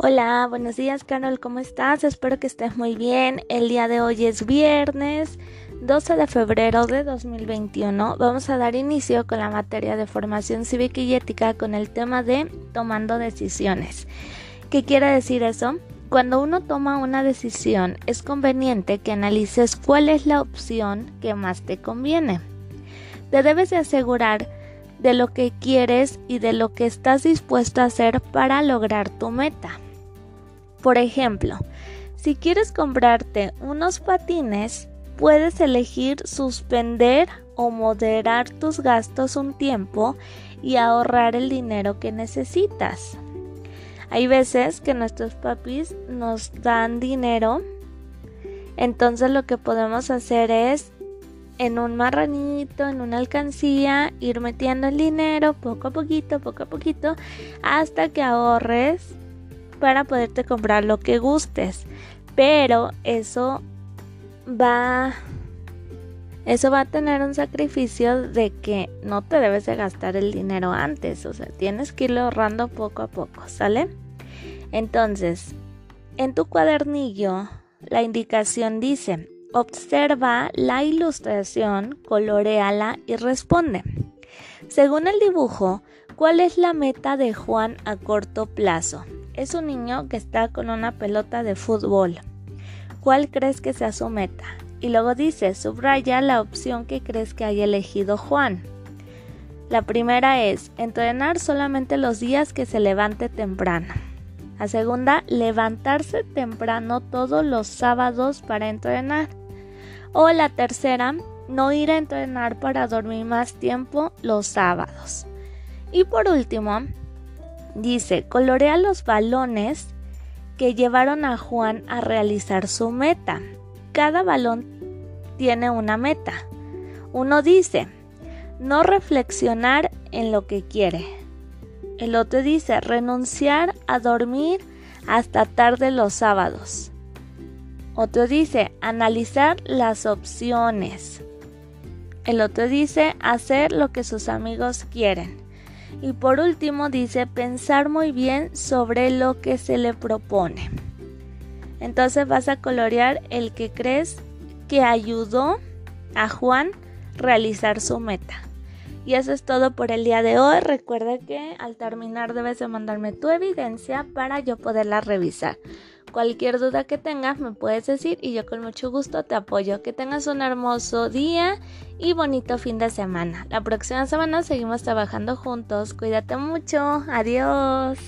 Hola, buenos días Carol, ¿cómo estás? Espero que estés muy bien. El día de hoy es viernes 12 de febrero de 2021. Vamos a dar inicio con la materia de formación cívica y ética con el tema de tomando decisiones. ¿Qué quiere decir eso? Cuando uno toma una decisión es conveniente que analices cuál es la opción que más te conviene. Te debes de asegurar de lo que quieres y de lo que estás dispuesto a hacer para lograr tu meta. Por ejemplo, si quieres comprarte unos patines, puedes elegir suspender o moderar tus gastos un tiempo y ahorrar el dinero que necesitas. Hay veces que nuestros papis nos dan dinero, entonces lo que podemos hacer es en un marranito, en una alcancía, ir metiendo el dinero poco a poquito, poco a poquito, hasta que ahorres para poderte comprar lo que gustes. Pero eso va eso va a tener un sacrificio de que no te debes de gastar el dinero antes, o sea, tienes que irlo ahorrando poco a poco, ¿sale? Entonces, en tu cuadernillo, la indicación dice, observa la ilustración, coloreala y responde. Según el dibujo, ¿cuál es la meta de Juan a corto plazo? Es un niño que está con una pelota de fútbol. ¿Cuál crees que sea su meta? Y luego dice, subraya la opción que crees que haya elegido Juan. La primera es entrenar solamente los días que se levante temprano. La segunda, levantarse temprano todos los sábados para entrenar. O la tercera, no ir a entrenar para dormir más tiempo los sábados. Y por último, Dice, colorea los balones que llevaron a Juan a realizar su meta. Cada balón tiene una meta. Uno dice, no reflexionar en lo que quiere. El otro dice, renunciar a dormir hasta tarde los sábados. Otro dice, analizar las opciones. El otro dice, hacer lo que sus amigos quieren. Y por último dice pensar muy bien sobre lo que se le propone. Entonces vas a colorear el que crees que ayudó a Juan realizar su meta. Y eso es todo por el día de hoy. Recuerda que al terminar debes de mandarme tu evidencia para yo poderla revisar. Cualquier duda que tengas me puedes decir y yo con mucho gusto te apoyo. Que tengas un hermoso día y bonito fin de semana. La próxima semana seguimos trabajando juntos. Cuídate mucho. Adiós.